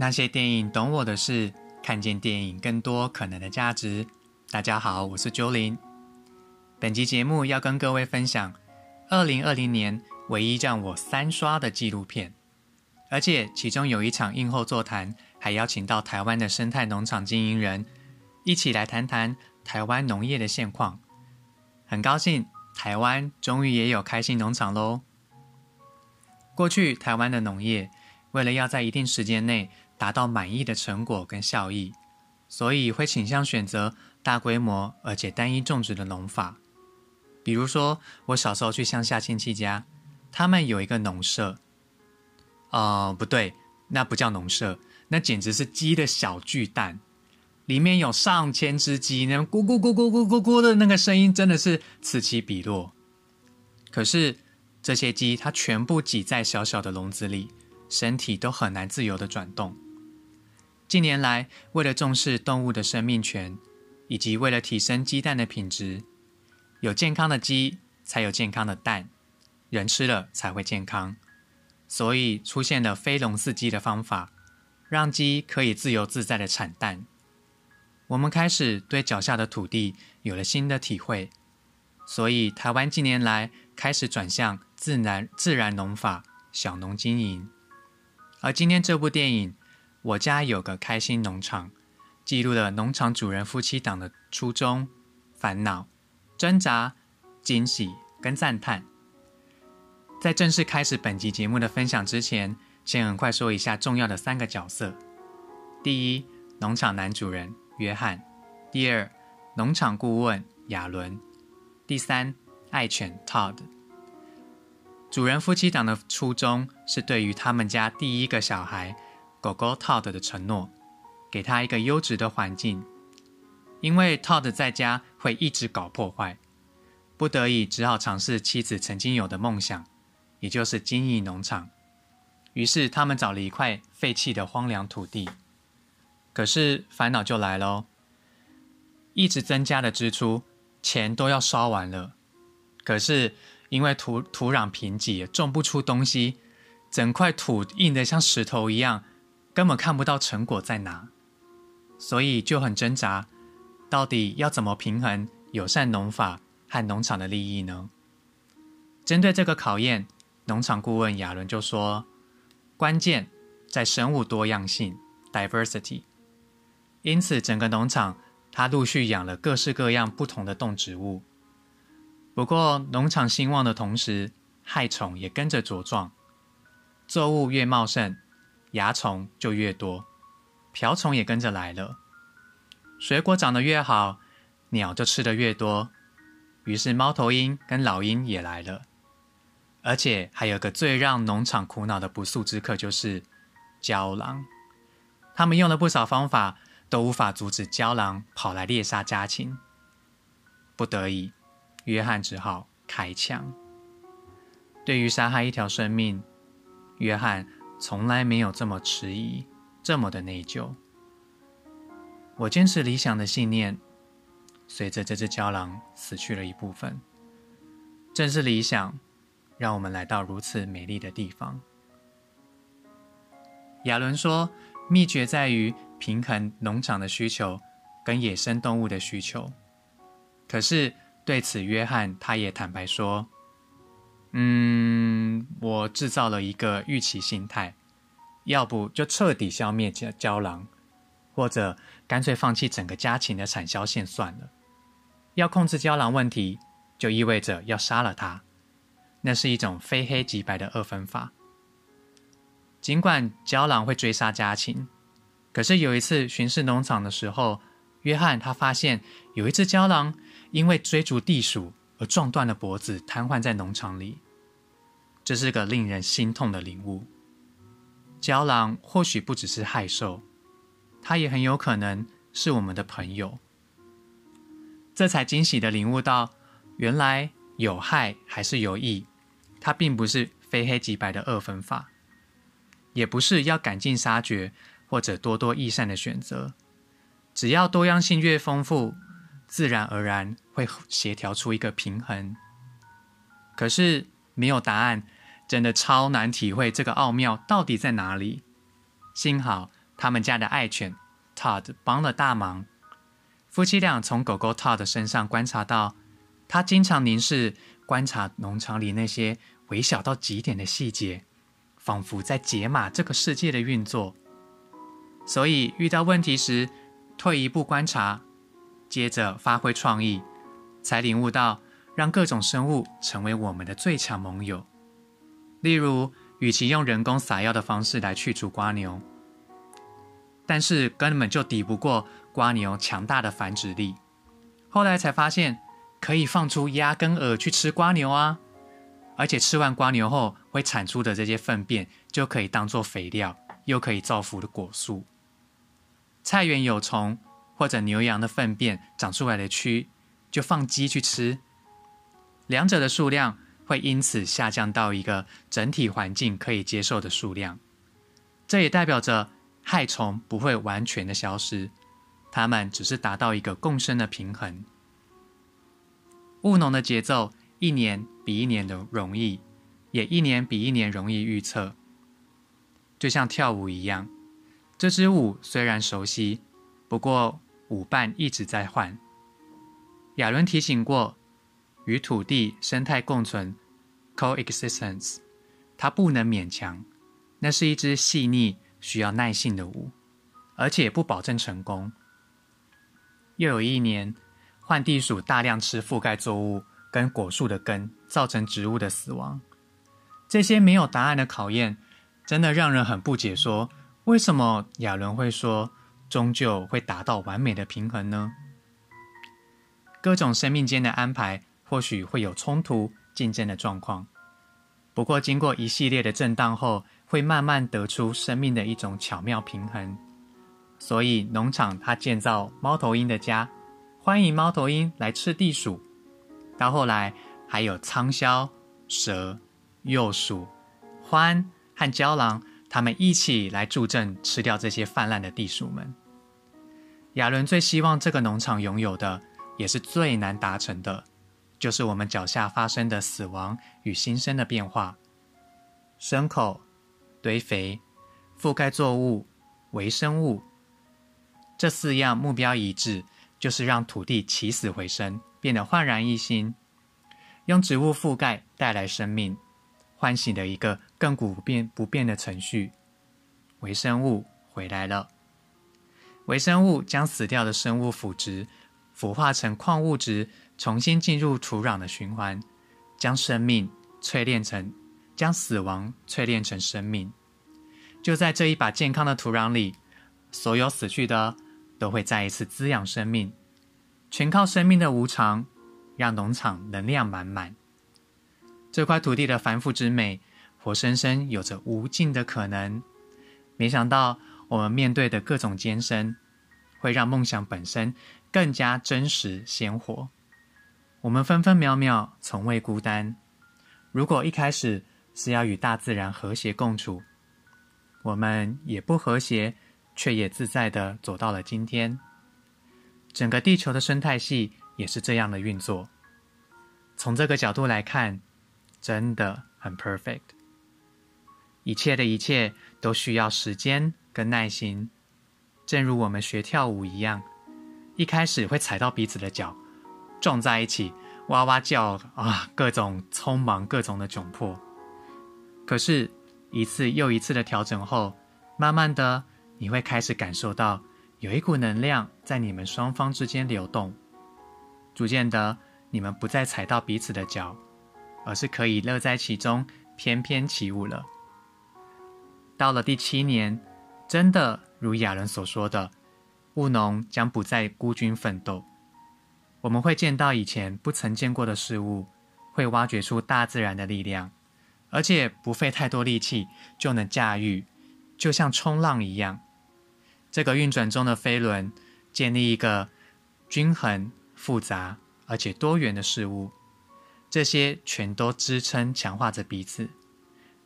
那些电影懂我的事，看见电影更多可能的价值。大家好，我是 Jolin。本集节目要跟各位分享二零二零年唯一让我三刷的纪录片，而且其中有一场映后座谈，还邀请到台湾的生态农场经营人一起来谈谈台湾农业的现况。很高兴台湾终于也有开心农场喽。过去台湾的农业为了要在一定时间内达到满意的成果跟效益，所以会倾向选择大规模而且单一种植的农法。比如说，我小时候去乡下亲戚家，他们有一个农舍。哦，不对，那不叫农舍，那简直是鸡的小巨蛋，里面有上千只鸡，那咕咕咕咕咕咕咕的那个声音真的是此起彼落。可是这些鸡，它全部挤在小小的笼子里，身体都很难自由的转动。近年来，为了重视动物的生命权，以及为了提升鸡蛋的品质。有健康的鸡，才有健康的蛋，人吃了才会健康。所以出现了飞笼饲鸡的方法，让鸡可以自由自在的产蛋。我们开始对脚下的土地有了新的体会，所以台湾近年来开始转向自然自然农法、小农经营。而今天这部电影《我家有个开心农场》，记录了农场主人夫妻档的初衷、烦恼。挣扎、惊喜跟赞叹。在正式开始本集节目的分享之前，先很快说一下重要的三个角色：第一，农场男主人约翰；第二，农场顾问亚伦；第三，爱犬 Todd。主人夫妻档的初衷是对于他们家第一个小孩狗狗 Todd 的承诺，给他一个优质的环境。因为 Todd 在家会一直搞破坏，不得已只好尝试妻子曾经有的梦想，也就是经营农场。于是他们找了一块废弃的荒凉土地。可是烦恼就来了，一直增加的支出，钱都要烧完了。可是因为土土壤贫瘠，种不出东西，整块土硬得像石头一样，根本看不到成果在哪，所以就很挣扎。到底要怎么平衡友善农法和农场的利益呢？针对这个考验，农场顾问亚伦就说：“关键在生物多样性 （diversity）。因此，整个农场他陆续养了各式各样不同的动植物。不过，农场兴旺的同时，害虫也跟着茁壮。作物越茂盛，蚜虫就越多，瓢虫也跟着来了。”水果长得越好，鸟就吃得越多。于是猫头鹰跟老鹰也来了，而且还有个最让农场苦恼的不速之客，就是郊狼。他们用了不少方法，都无法阻止郊狼跑来猎杀家禽。不得已，约翰只好开枪。对于杀害一条生命，约翰从来没有这么迟疑，这么的内疚。我坚持理想的信念，随着这只胶囊死去了一部分。正是理想，让我们来到如此美丽的地方。亚伦说：“秘诀在于平衡农场的需求跟野生动物的需求。”可是对此，约翰他也坦白说：“嗯，我制造了一个预期心态，要不就彻底消灭胶胶囊。”或者干脆放弃整个家禽的产销线算了。要控制胶囊问题，就意味着要杀了它。那是一种非黑即白的二分法。尽管胶囊会追杀家禽，可是有一次巡视农场的时候，约翰他发现有一只胶囊因为追逐地鼠而撞断了脖子，瘫痪在农场里。这是个令人心痛的领悟。胶囊或许不只是害兽。它也很有可能是我们的朋友，这才惊喜的领悟到，原来有害还是有益，它并不是非黑即白的二分法，也不是要赶尽杀绝或者多多益善的选择，只要多样性越丰富，自然而然会协调出一个平衡。可是没有答案，真的超难体会这个奥妙到底在哪里。幸好。他们家的爱犬 Todd 帮了大忙。夫妻俩从狗狗 Todd 身上观察到，他经常凝视、观察农场里那些微小到极点的细节，仿佛在解码这个世界的运作。所以遇到问题时，退一步观察，接着发挥创意，才领悟到让各种生物成为我们的最强盟友。例如，与其用人工撒药的方式来去除瓜牛，但是根本就抵不过瓜牛强大的繁殖力。后来才发现，可以放出鸭跟鹅去吃瓜牛啊，而且吃完瓜牛后会产出的这些粪便，就可以当做肥料，又可以造福的果树。菜园有虫或者牛羊的粪便长出来的蛆，就放鸡去吃，两者的数量会因此下降到一个整体环境可以接受的数量。这也代表着害虫不会完全的消失，它们只是达到一个共生的平衡。务农的节奏一年比一年的容易，也一年比一年容易预测，就像跳舞一样。这支舞虽然熟悉，不过舞伴一直在换。亚伦提醒过，与土地生态共存 （coexistence），它不能勉强，那是一支细腻、需要耐性的舞，而且不保证成功。又有一年，换地鼠大量吃覆盖作物跟果树的根，造成植物的死亡。这些没有答案的考验，真的让人很不解。说。为什么亚伦会说终究会达到完美的平衡呢？各种生命间的安排或许会有冲突、竞争的状况，不过经过一系列的震荡后，会慢慢得出生命的一种巧妙平衡。所以农场它建造猫头鹰的家，欢迎猫头鹰来吃地鼠，到后来还有仓鸮、蛇、鼬鼠、獾和郊狼。他们一起来助阵，吃掉这些泛滥的地鼠们。亚伦最希望这个农场拥有的，也是最难达成的，就是我们脚下发生的死亡与新生的变化。牲口、堆肥、覆盖作物、微生物，这四样目标一致，就是让土地起死回生，变得焕然一新，用植物覆盖带来生命。唤醒了一个亘古不变不变的程序，微生物回来了。微生物将死掉的生物腐殖，腐化成矿物质，重新进入土壤的循环，将生命淬炼成，将死亡淬炼成生命。就在这一把健康的土壤里，所有死去的都会再一次滋养生命，全靠生命的无常，让农场能量满满。这块土地的繁复之美，活生生有着无尽的可能。没想到我们面对的各种艰深，会让梦想本身更加真实鲜活。我们分分秒秒从未孤单。如果一开始是要与大自然和谐共处，我们也不和谐，却也自在的走到了今天。整个地球的生态系也是这样的运作。从这个角度来看。真的很 perfect，一切的一切都需要时间跟耐心，正如我们学跳舞一样，一开始会踩到彼此的脚，撞在一起，哇哇叫啊，各种匆忙，各种的窘迫。可是，一次又一次的调整后，慢慢的，你会开始感受到有一股能量在你们双方之间流动，逐渐的，你们不再踩到彼此的脚。而是可以乐在其中，翩翩起舞了。到了第七年，真的如亚伦所说的，务农将不再孤军奋斗。我们会见到以前不曾见过的事物，会挖掘出大自然的力量，而且不费太多力气就能驾驭，就像冲浪一样。这个运转中的飞轮，建立一个均衡、复杂而且多元的事物。这些全都支撑、强化着彼此，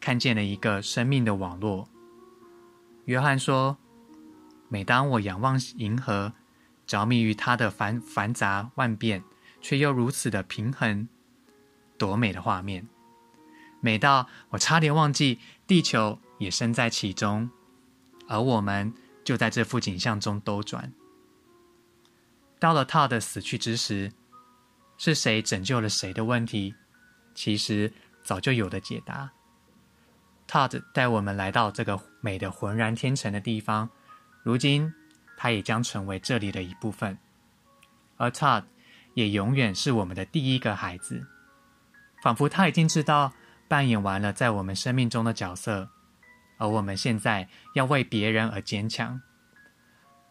看见了一个生命的网络。约翰说：“每当我仰望银河，着迷于它的繁繁杂万变，却又如此的平衡，多美的画面！美到我差点忘记地球也身在其中，而我们就在这幅景象中兜转。到了 Todd 死去之时，是谁拯救了谁的问题，其实早就有了解答。Todd 带我们来到这个美的浑然天成的地方，如今它也将成为这里的一部分，而 Todd 也永远是我们的第一个孩子，仿佛他已经知道扮演完了在我们生命中的角色，而我们现在要为别人而坚强。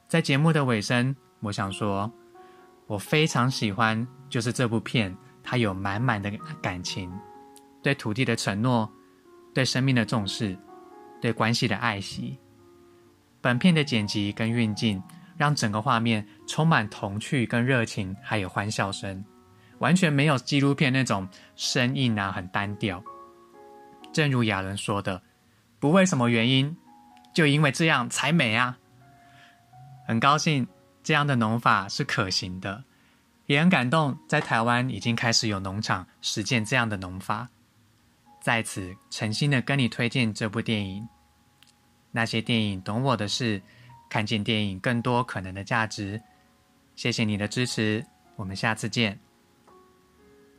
在节目的尾声，我想说，我非常喜欢，就是这部片，它有满满的感情，对土地的承诺。对生命的重视，对关系的爱惜。本片的剪辑跟运镜，让整个画面充满童趣跟热情，还有欢笑声，完全没有纪录片那种生硬啊，很单调。正如亚伦说的：“不为什么原因，就因为这样才美啊！”很高兴这样的农法是可行的，也很感动，在台湾已经开始有农场实践这样的农法。在此诚心的跟你推荐这部电影。那些电影懂我的事，看见电影更多可能的价值。谢谢你的支持，我们下次见。